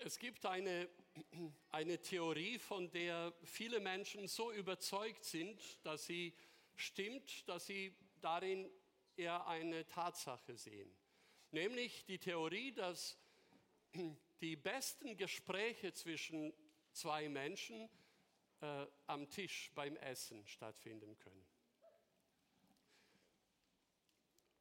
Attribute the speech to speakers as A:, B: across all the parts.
A: Es gibt eine, eine Theorie, von der viele Menschen so überzeugt sind, dass sie stimmt, dass sie darin eher eine Tatsache sehen. Nämlich die Theorie, dass die besten Gespräche zwischen zwei Menschen äh, am Tisch beim Essen stattfinden können.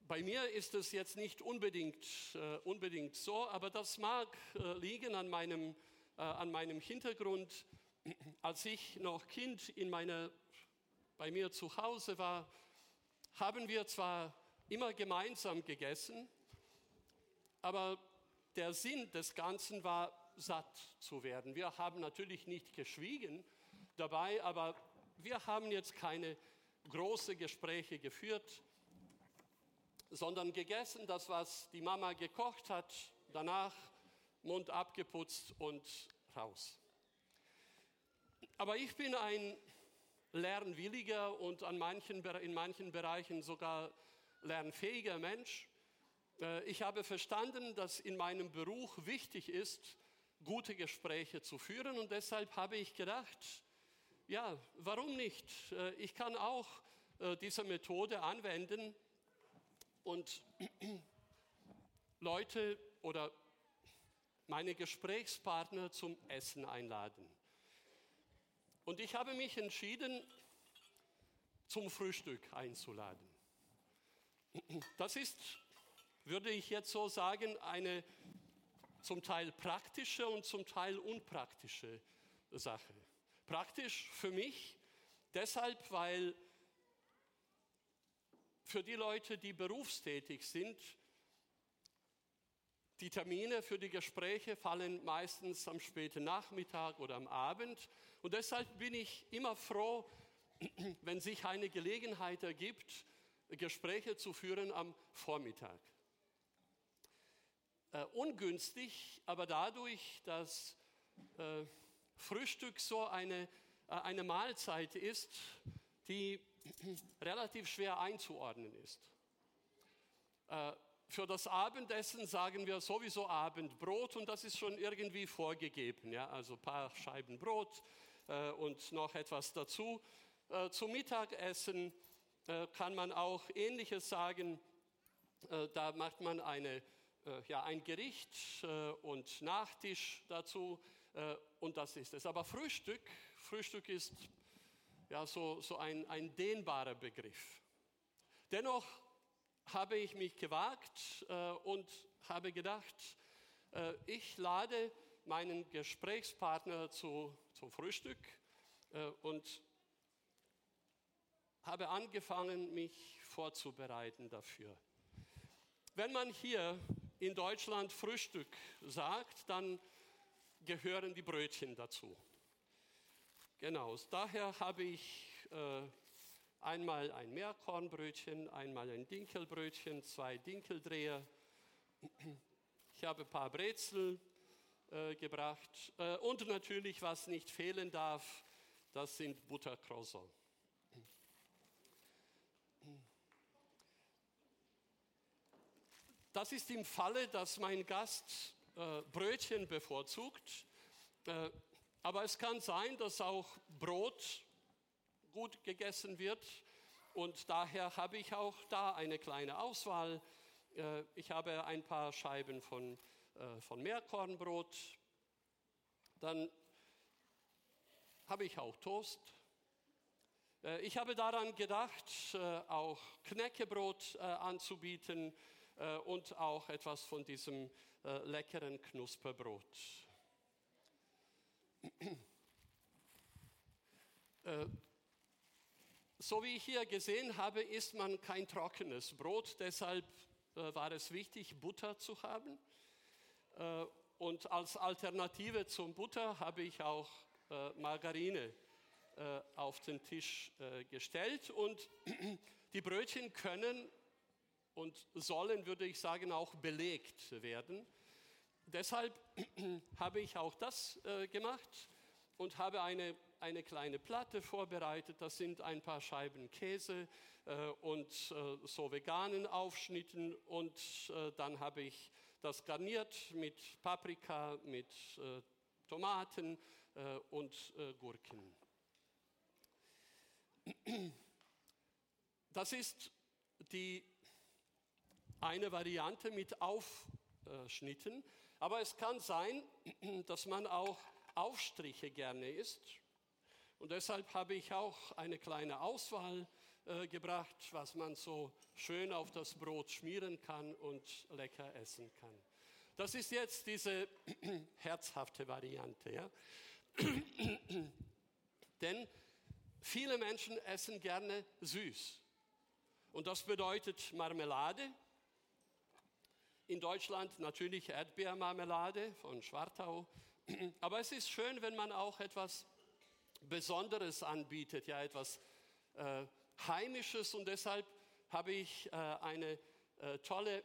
A: Bei mir ist es jetzt nicht unbedingt, äh, unbedingt so, aber das mag äh, liegen an meinem, äh, an meinem Hintergrund. Als ich noch Kind in meiner, bei mir zu Hause war, haben wir zwar immer gemeinsam gegessen, aber der Sinn des Ganzen war, satt zu werden. Wir haben natürlich nicht geschwiegen dabei, aber wir haben jetzt keine großen Gespräche geführt sondern gegessen, das, was die Mama gekocht hat, danach Mund abgeputzt und raus. Aber ich bin ein lernwilliger und an manchen, in manchen Bereichen sogar lernfähiger Mensch. Äh, ich habe verstanden, dass in meinem Beruf wichtig ist, gute Gespräche zu führen und deshalb habe ich gedacht, ja, warum nicht? Äh, ich kann auch äh, diese Methode anwenden und Leute oder meine Gesprächspartner zum Essen einladen. Und ich habe mich entschieden, zum Frühstück einzuladen. Das ist, würde ich jetzt so sagen, eine zum Teil praktische und zum Teil unpraktische Sache. Praktisch für mich deshalb, weil für die Leute, die berufstätig sind, die Termine für die Gespräche fallen meistens am späten Nachmittag oder am Abend. Und deshalb bin ich immer froh, wenn sich eine Gelegenheit ergibt, Gespräche zu führen am Vormittag. Äh, ungünstig, aber dadurch, dass äh, Frühstück so eine, äh, eine Mahlzeit ist, die relativ schwer einzuordnen ist. Äh, für das Abendessen sagen wir sowieso Abendbrot und das ist schon irgendwie vorgegeben. Ja? Also ein paar Scheiben Brot äh, und noch etwas dazu. Äh, zum Mittagessen kann man auch Ähnliches sagen. Da macht man eine, ja, ein Gericht und Nachtisch dazu und das ist es. Aber Frühstück, Frühstück ist ja, so, so ein, ein dehnbarer Begriff. Dennoch habe ich mich gewagt äh, und habe gedacht, äh, ich lade meinen Gesprächspartner zu, zum Frühstück äh, und habe angefangen, mich vorzubereiten dafür. Wenn man hier in Deutschland Frühstück sagt, dann gehören die Brötchen dazu. Genau, daher habe ich äh, einmal ein Meerkornbrötchen, einmal ein Dinkelbrötchen, zwei Dinkeldreher. Ich habe ein paar Brezel äh, gebracht äh, und natürlich, was nicht fehlen darf, das sind Buttercroissants. Das ist im Falle, dass mein Gast äh, Brötchen bevorzugt. Aber es kann sein, dass auch Brot gut gegessen wird. Und daher habe ich auch da eine kleine Auswahl. Äh, ich habe ein paar Scheiben von, äh, von Meerkornbrot. Dann habe ich auch Toast. Äh, ich habe daran gedacht, auch Knäckebrot anzubieten und auch etwas von diesem leckeren Knusperbrot. Äh, so wie ich hier gesehen habe, isst man kein trockenes Brot, deshalb äh, war es wichtig, Butter zu haben. Äh, und als Alternative zum Butter habe ich auch Margarine auf den Tisch gestellt. Und die Brötchen können und sollen, würde ich sagen, auch belegt werden deshalb habe ich auch das äh, gemacht und habe eine, eine kleine Platte vorbereitet. Das sind ein paar Scheiben Käse äh, und äh, so veganen Aufschnitten. Und dann habe ich das garniert mit Paprika, mit Tomaten und Gurken. Das ist die eine Variante mit Aufschnitten. Aber es kann sein, dass man auch Aufstriche gerne isst. Und deshalb habe ich auch eine kleine Auswahl äh, gebracht, was man so schön auf das Brot schmieren kann und lecker essen kann. Das ist jetzt diese herzhafte Variante. Ja? Denn viele Menschen essen gerne süß. Und das bedeutet Marmelade. In Deutschland natürlich Erdbeermarmelade von Schwartau. Aber es ist schön, wenn man auch etwas Besonderes anbietet, ja etwas äh, Heimisches. Und deshalb habe ich äh, eine äh, tolle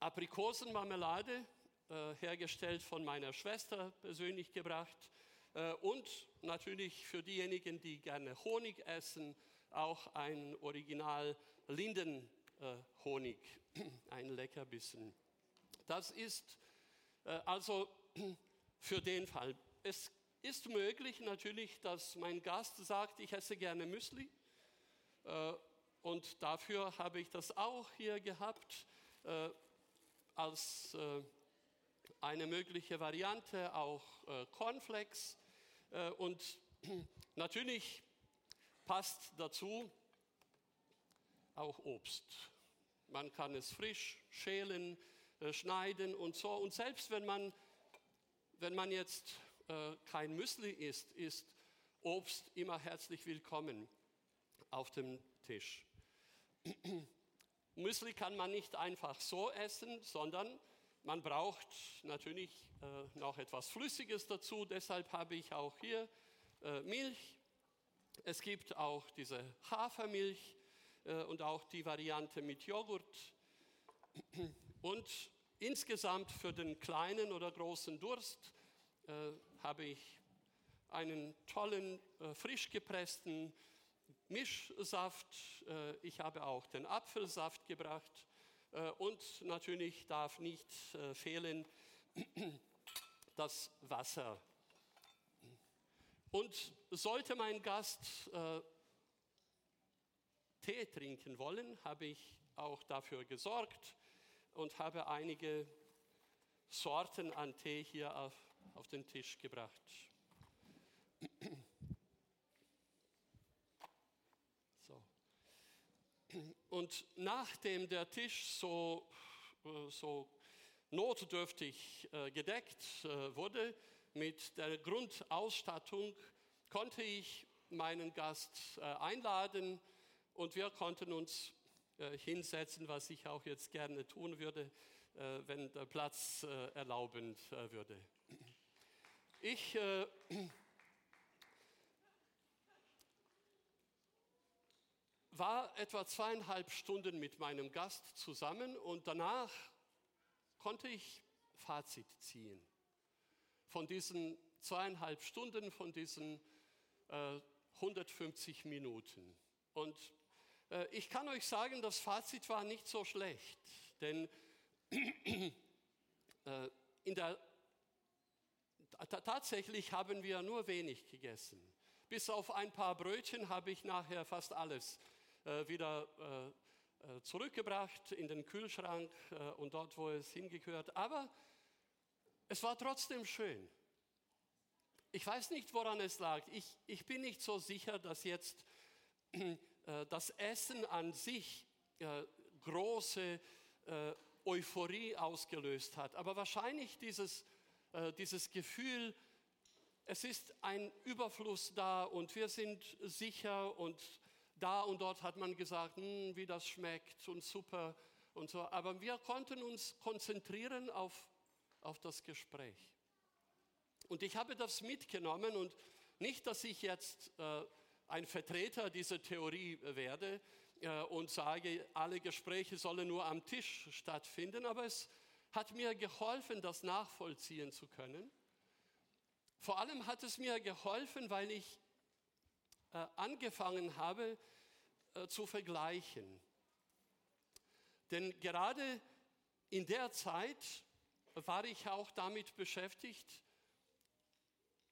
A: Aprikosenmarmelade äh, hergestellt von meiner Schwester persönlich gebracht. Äh, und natürlich für diejenigen, die gerne Honig essen, auch ein Original Lindenhonig, ein Leckerbissen. Das ist äh, also für den Fall. Es ist möglich natürlich, dass mein Gast sagt, ich esse gerne Müsli. Äh, und dafür habe ich das auch hier gehabt äh, als äh, eine mögliche Variante, auch Cornflakes. Und natürlich passt dazu auch Obst. Man kann es frisch schälen, schneiden und so. Und selbst wenn man, wenn man jetzt kein Müsli isst, ist Obst immer herzlich willkommen auf dem Tisch. Müsli kann man nicht einfach so essen, sondern man braucht natürlich äh, noch etwas Flüssiges dazu. Deshalb habe ich auch hier äh, Milch. Es gibt auch diese Hafermilch äh, und auch die Variante mit Joghurt. Und insgesamt für den kleinen oder großen Durst äh, habe ich einen tollen, äh, frisch gepressten Mischsaft, äh, ich habe auch den Apfelsaft gebracht äh, und natürlich darf nicht äh, fehlen das Wasser. Und sollte mein Gast Tee trinken wollen, habe ich auch dafür gesorgt und habe einige Sorten an Tee hier auf, auf den Tisch gebracht. Und nachdem der Tisch so, äh, so notdürftig äh, gedeckt äh, wurde mit der Grundausstattung, konnte ich meinen Gast einladen und wir konnten uns hinsetzen, was ich auch jetzt gerne tun würde, wenn der Platz erlaubend würde. Ich war etwa zweieinhalb Stunden mit meinem Gast zusammen und danach konnte ich Fazit ziehen von diesen zweieinhalb Stunden, von diesen äh, 150 Minuten. Und äh, ich kann euch sagen, das Fazit war nicht so schlecht, denn äh, in der, tatsächlich haben wir nur wenig gegessen. Bis auf ein paar Brötchen habe ich nachher fast alles äh, wieder äh, äh, zurückgebracht in den Kühlschrank und dort, wo es hingehört. Aber es war trotzdem schön. Ich weiß nicht, woran es lag. Ich, ich bin nicht so sicher, dass jetzt das Essen an sich große Euphorie ausgelöst hat. Aber wahrscheinlich dieses, dieses Gefühl, es ist ein Überfluss da und wir sind sicher und da und dort hat man gesagt, hm, wie das schmeckt und super und so. Aber wir konnten uns konzentrieren auf, auf das Gespräch. Und ich habe das mitgenommen und nicht, dass ich jetzt äh, ein Vertreter dieser Theorie werde äh, und sage, alle Gespräche sollen nur am Tisch stattfinden, aber es hat mir geholfen, das nachvollziehen zu können. Vor allem hat es mir geholfen, weil ich äh, angefangen habe äh, zu vergleichen. Denn gerade in der Zeit, war ich auch damit beschäftigt,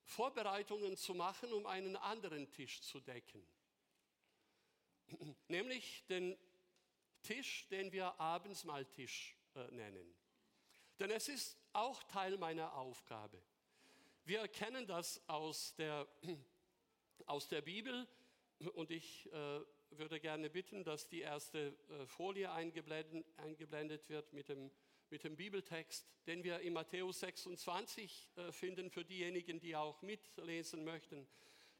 A: Vorbereitungen zu machen, um einen anderen Tisch zu decken. Nämlich den Tisch, den wir Abendsmahltisch äh, nennen. Denn es ist auch Teil meiner Aufgabe. Wir erkennen das aus der, aus der Bibel und ich äh, würde gerne bitten, dass die erste äh, Folie eingeblendet wird mit dem, mit dem Bibeltext, den wir in Matthäus 26 äh, finden, für diejenigen, die auch mitlesen möchten.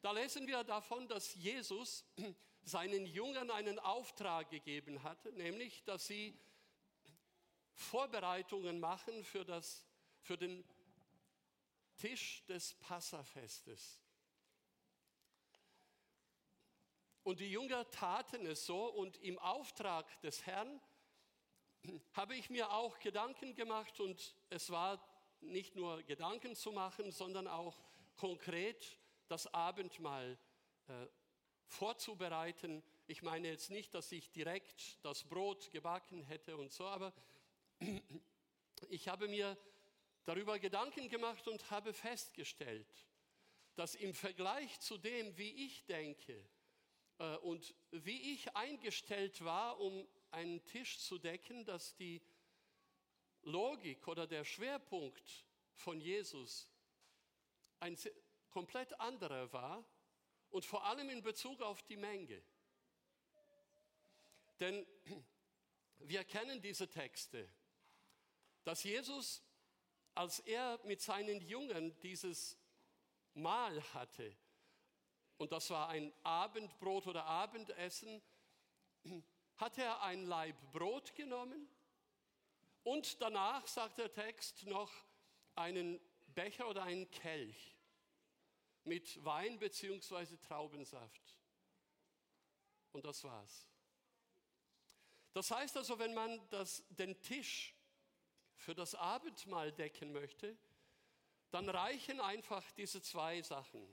A: Da lesen wir davon, dass Jesus seinen Jüngern einen Auftrag gegeben hat, nämlich, dass sie Vorbereitungen machen für, das, für den Tisch des Passafestes. Und die Jünger taten es so und im Auftrag des Herrn habe ich mir auch Gedanken gemacht und es war nicht nur Gedanken zu machen, sondern auch konkret das Abendmahl äh, vorzubereiten. Ich meine jetzt nicht, dass ich direkt das Brot gebacken hätte und so, aber ich habe mir darüber Gedanken gemacht und habe festgestellt, dass im Vergleich zu dem, wie ich denke, äh, und wie ich eingestellt war, um einen Tisch zu decken, dass die Logik oder der Schwerpunkt von Jesus ein komplett anderer war und vor allem in Bezug auf die Menge. Denn wir kennen diese Texte, dass Jesus, als er mit seinen Jüngern dieses Mahl hatte, und das war ein Abendbrot oder Abendessen, hat er ein Laib Brot genommen und danach, sagt der Text, noch einen Becher oder einen Kelch mit Wein bzw. Traubensaft. Und das war's. Das heißt also, wenn man das, den Tisch für das Abendmahl decken möchte, dann reichen einfach diese zwei Sachen.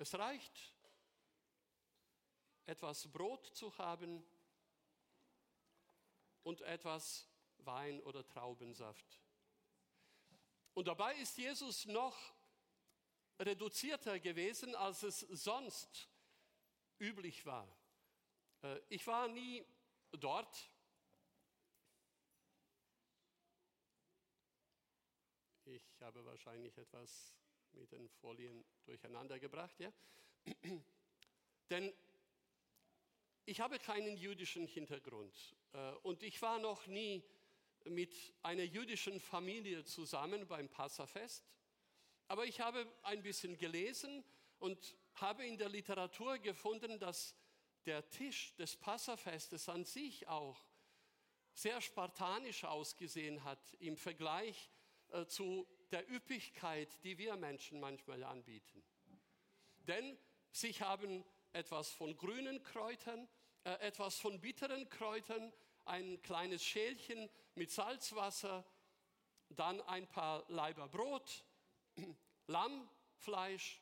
A: Es reicht, etwas Brot zu haben und etwas Wein oder Traubensaft. Und dabei ist Jesus noch reduzierter gewesen, als es sonst üblich war. Äh, ich war nie dort. Ich habe wahrscheinlich etwas mit den Folien durcheinander gebracht. Ja? Denn ich habe keinen jüdischen Hintergrund äh, und ich war noch nie mit einer jüdischen Familie zusammen beim Passafest. Aber ich habe ein bisschen gelesen und habe in der Literatur gefunden, dass der Tisch des Passafestes an sich auch sehr spartanisch ausgesehen hat im Vergleich äh, zu der Üppigkeit, die wir Menschen manchmal anbieten. Denn sie haben etwas von grünen Kräutern, äh, etwas von bitteren Kräutern, ein kleines Schälchen mit Salzwasser, dann ein paar Leiber Brot, Lammfleisch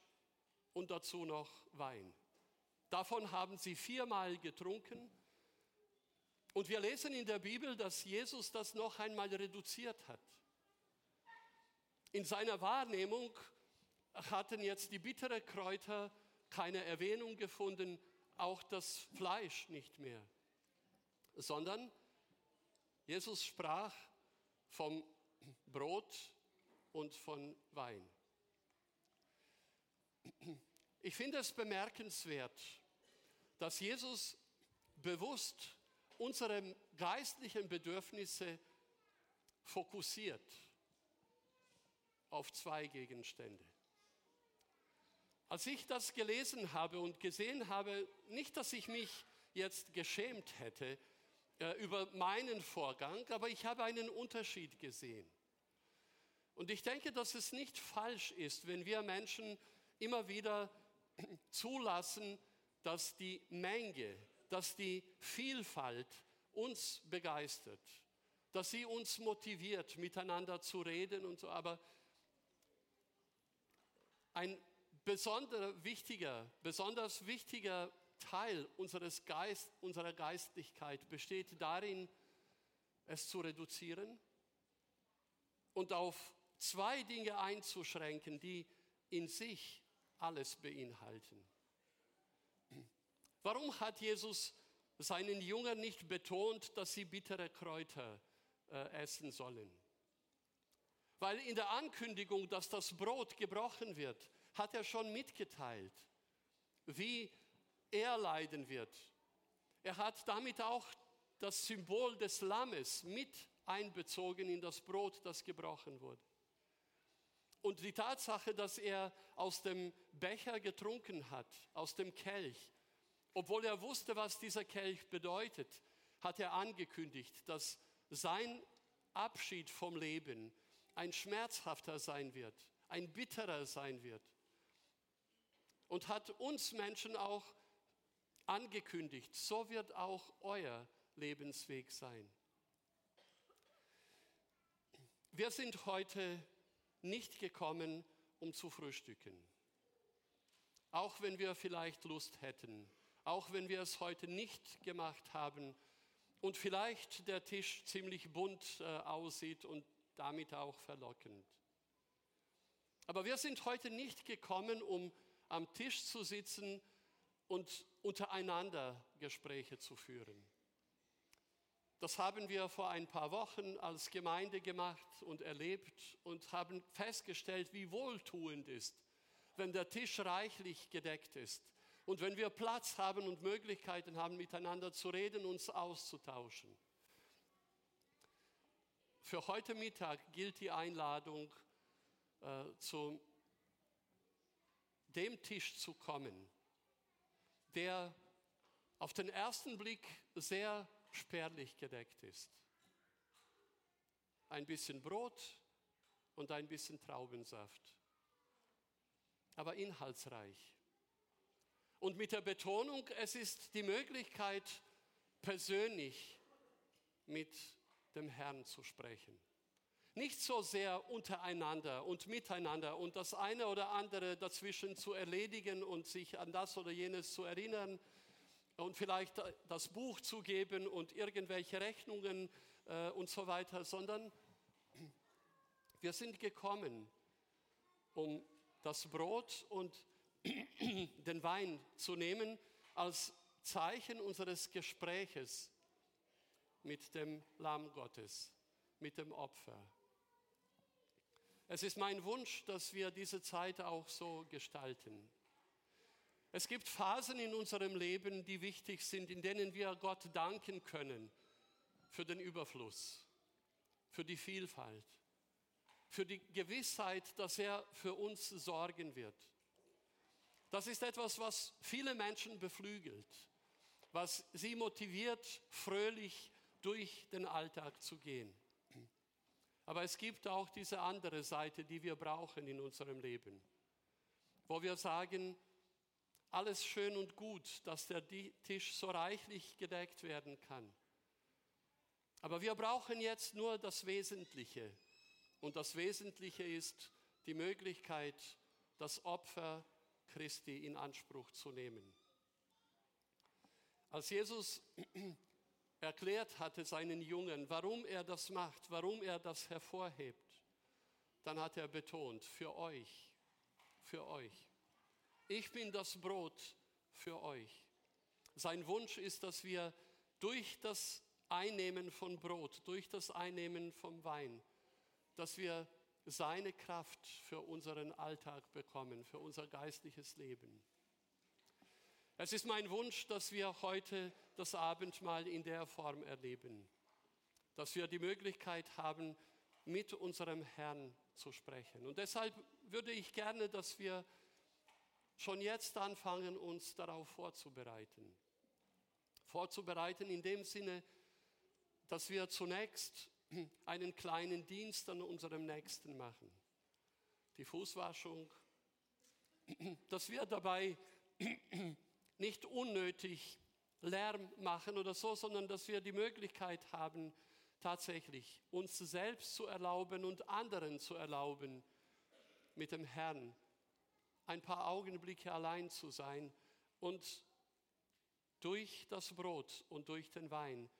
A: und dazu noch Wein. Davon haben sie viermal getrunken. Und wir lesen in der Bibel, dass Jesus das noch einmal reduziert hat. In seiner Wahrnehmung hatten jetzt die bitteren Kräuter keine Erwähnung gefunden, auch das Fleisch nicht mehr, sondern Jesus sprach vom Brot und von Wein. Ich finde es bemerkenswert, dass Jesus bewusst unsere geistlichen Bedürfnisse fokussiert auf zwei Gegenstände. Als ich das gelesen habe und gesehen habe, nicht, dass ich mich jetzt geschämt hätte äh, über meinen Vorgang, aber ich habe einen Unterschied gesehen. Und ich denke, dass es nicht falsch ist, wenn wir Menschen immer wieder zulassen, dass die Menge, dass die Vielfalt uns begeistert, dass sie uns motiviert, miteinander zu reden und so. Aber ein besonderer wichtiger, besonders wichtiger Teil unseres Geist, unserer Geistlichkeit besteht darin, es zu reduzieren und auf zwei Dinge einzuschränken, die in sich alles beinhalten. Warum hat Jesus seinen Jüngern nicht betont, dass sie bittere Kräuter äh, essen sollen? Weil in der Ankündigung, dass das Brot gebrochen wird, hat er schon mitgeteilt, wie er leiden wird. Er hat damit auch das Symbol des Lammes mit einbezogen in das Brot, das gebrochen wurde. Und die Tatsache, dass er aus dem Becher getrunken hat, aus dem Kelch, obwohl er wusste, was dieser Kelch bedeutet, hat er angekündigt, dass sein Abschied vom Leben ein schmerzhafter sein wird, ein bitterer sein wird. Und hat uns Menschen auch angekündigt, so wird auch euer Lebensweg sein. Wir sind heute nicht gekommen, um zu frühstücken. Auch wenn wir vielleicht Lust hätten, auch wenn wir es heute nicht gemacht haben und vielleicht der Tisch ziemlich bunt äh, aussieht und damit auch verlockend. Aber wir sind heute nicht gekommen, um am Tisch zu sitzen und untereinander Gespräche zu führen. Das haben wir vor ein paar Wochen als Gemeinde gemacht und erlebt und haben festgestellt, wie wohltuend ist, wenn der Tisch reichlich gedeckt ist und wenn wir Platz haben und Möglichkeiten haben, miteinander zu reden, uns auszutauschen. Für heute Mittag gilt die Einladung, äh, zu dem Tisch zu kommen, der auf den ersten Blick sehr spärlich gedeckt ist. Ein bisschen Brot und ein bisschen Traubensaft, aber inhaltsreich. Und mit der Betonung, es ist die Möglichkeit, persönlich mit dem Herrn zu sprechen. Nicht so sehr untereinander und miteinander und das eine oder andere dazwischen zu erledigen und sich an das oder jenes zu erinnern, und vielleicht das Buch zu geben und irgendwelche Rechnungen äh, und so weiter, sondern wir sind gekommen, um das Brot und den Wein zu nehmen als Zeichen unseres Gespräches mit dem Lamm Gottes, mit dem Opfer. Es ist mein Wunsch, dass wir diese Zeit auch so gestalten. Es gibt Phasen in unserem Leben, die wichtig sind, in denen wir Gott danken können für den Überfluss, für die Vielfalt, für die Gewissheit, dass er für uns sorgen wird. Das ist etwas, was viele Menschen beflügelt, was sie motiviert, fröhlich durch den Alltag zu gehen. Aber es gibt auch diese andere Seite, die wir brauchen in unserem Leben, wo wir sagen, alles schön und gut, dass der Tisch so reichlich gedeckt werden kann. Aber wir brauchen jetzt nur das Wesentliche. Und das Wesentliche ist die Möglichkeit, das Opfer Christi in Anspruch zu nehmen. Als Jesus erklärt hatte seinen Jungen, warum er das macht, warum er das hervorhebt, dann hat er betont, für euch, für euch ich bin das Brot für euch. Sein Wunsch ist, dass wir durch das Einnehmen von Brot, durch das Einnehmen vom Wein, dass wir seine Kraft für unseren Alltag bekommen, für unser geistliches Leben. Es ist mein Wunsch, dass wir heute das Abendmahl in der Form erleben, dass wir die Möglichkeit haben, mit unserem Herrn zu sprechen. Und deshalb würde ich gerne, dass wir schon jetzt anfangen, uns darauf vorzubereiten. Vorzubereiten in dem Sinne, dass wir zunächst einen kleinen Dienst an unserem Nächsten machen. Die Fußwaschung, dass wir dabei nicht unnötig Lärm machen oder so, sondern dass wir die Möglichkeit haben, tatsächlich uns selbst zu erlauben und anderen zu erlauben, mit dem Herrn ein paar Augenblicke allein zu sein und durch das Brot und durch den Wein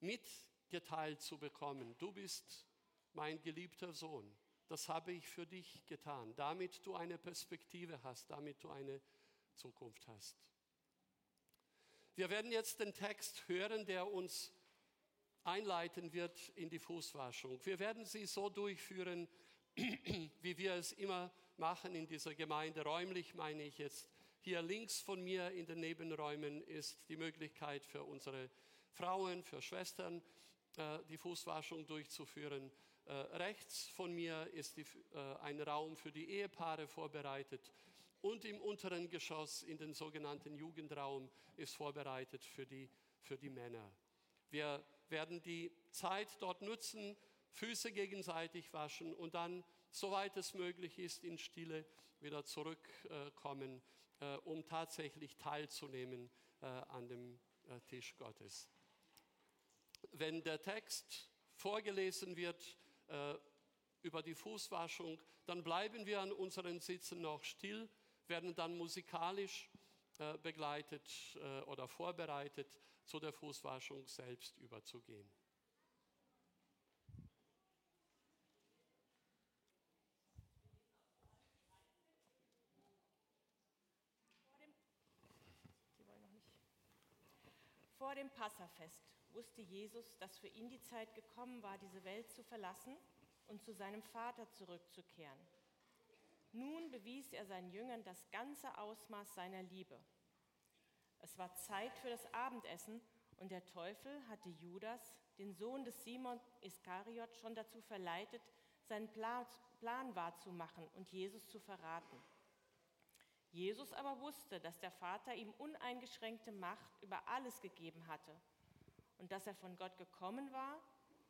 A: mitgeteilt zu bekommen, du bist mein geliebter Sohn. Das habe ich für dich getan, damit du eine Perspektive hast, damit du eine Zukunft hast. Wir werden jetzt den Text hören, der uns einleiten wird in die Fußwaschung. Wir werden sie so durchführen, wie wir es immer machen in dieser Gemeinde. Räumlich meine ich jetzt. Hier links von mir in den Nebenräumen ist die Möglichkeit für unsere Frauen, für Schwestern, äh, die Fußwaschung durchzuführen. Äh, rechts von mir ist äh, ein Raum für die Ehepaare vorbereitet. Und im unteren Geschoss in den sogenannten Jugendraum ist vorbereitet für die, für die Männer. Wir werden die Zeit dort nutzen, Füße gegenseitig waschen und dann, soweit es möglich ist, in Stille wieder zurückkommen, äh, um tatsächlich teilzunehmen äh, an dem äh, Tisch Gottes. Wenn der Text vorgelesen wird über die Fußwaschung, dann bleiben wir an unseren Sitzen noch still, werden dann musikalisch äh, begleitet äh, oder vorbereitet, zu der Fußwaschung selbst überzugehen.
B: Vor dem Passafest wusste Jesus, dass für ihn die Zeit gekommen war, diese Welt zu verlassen und zu seinem Vater zurückzukehren. Nun bewies er seinen Jüngern das ganze Ausmaß seiner Liebe. Es war Zeit für das Abendessen und der Teufel hatte Judas, den Sohn des Simon Iskariot, schon dazu verleitet, seinen Plan, wahrzumachen und Jesus zu verraten. Jesus aber wusste, dass der Vater ihm uneingeschränkte Macht über alles gegeben hatte und dass er von Gott gekommen war,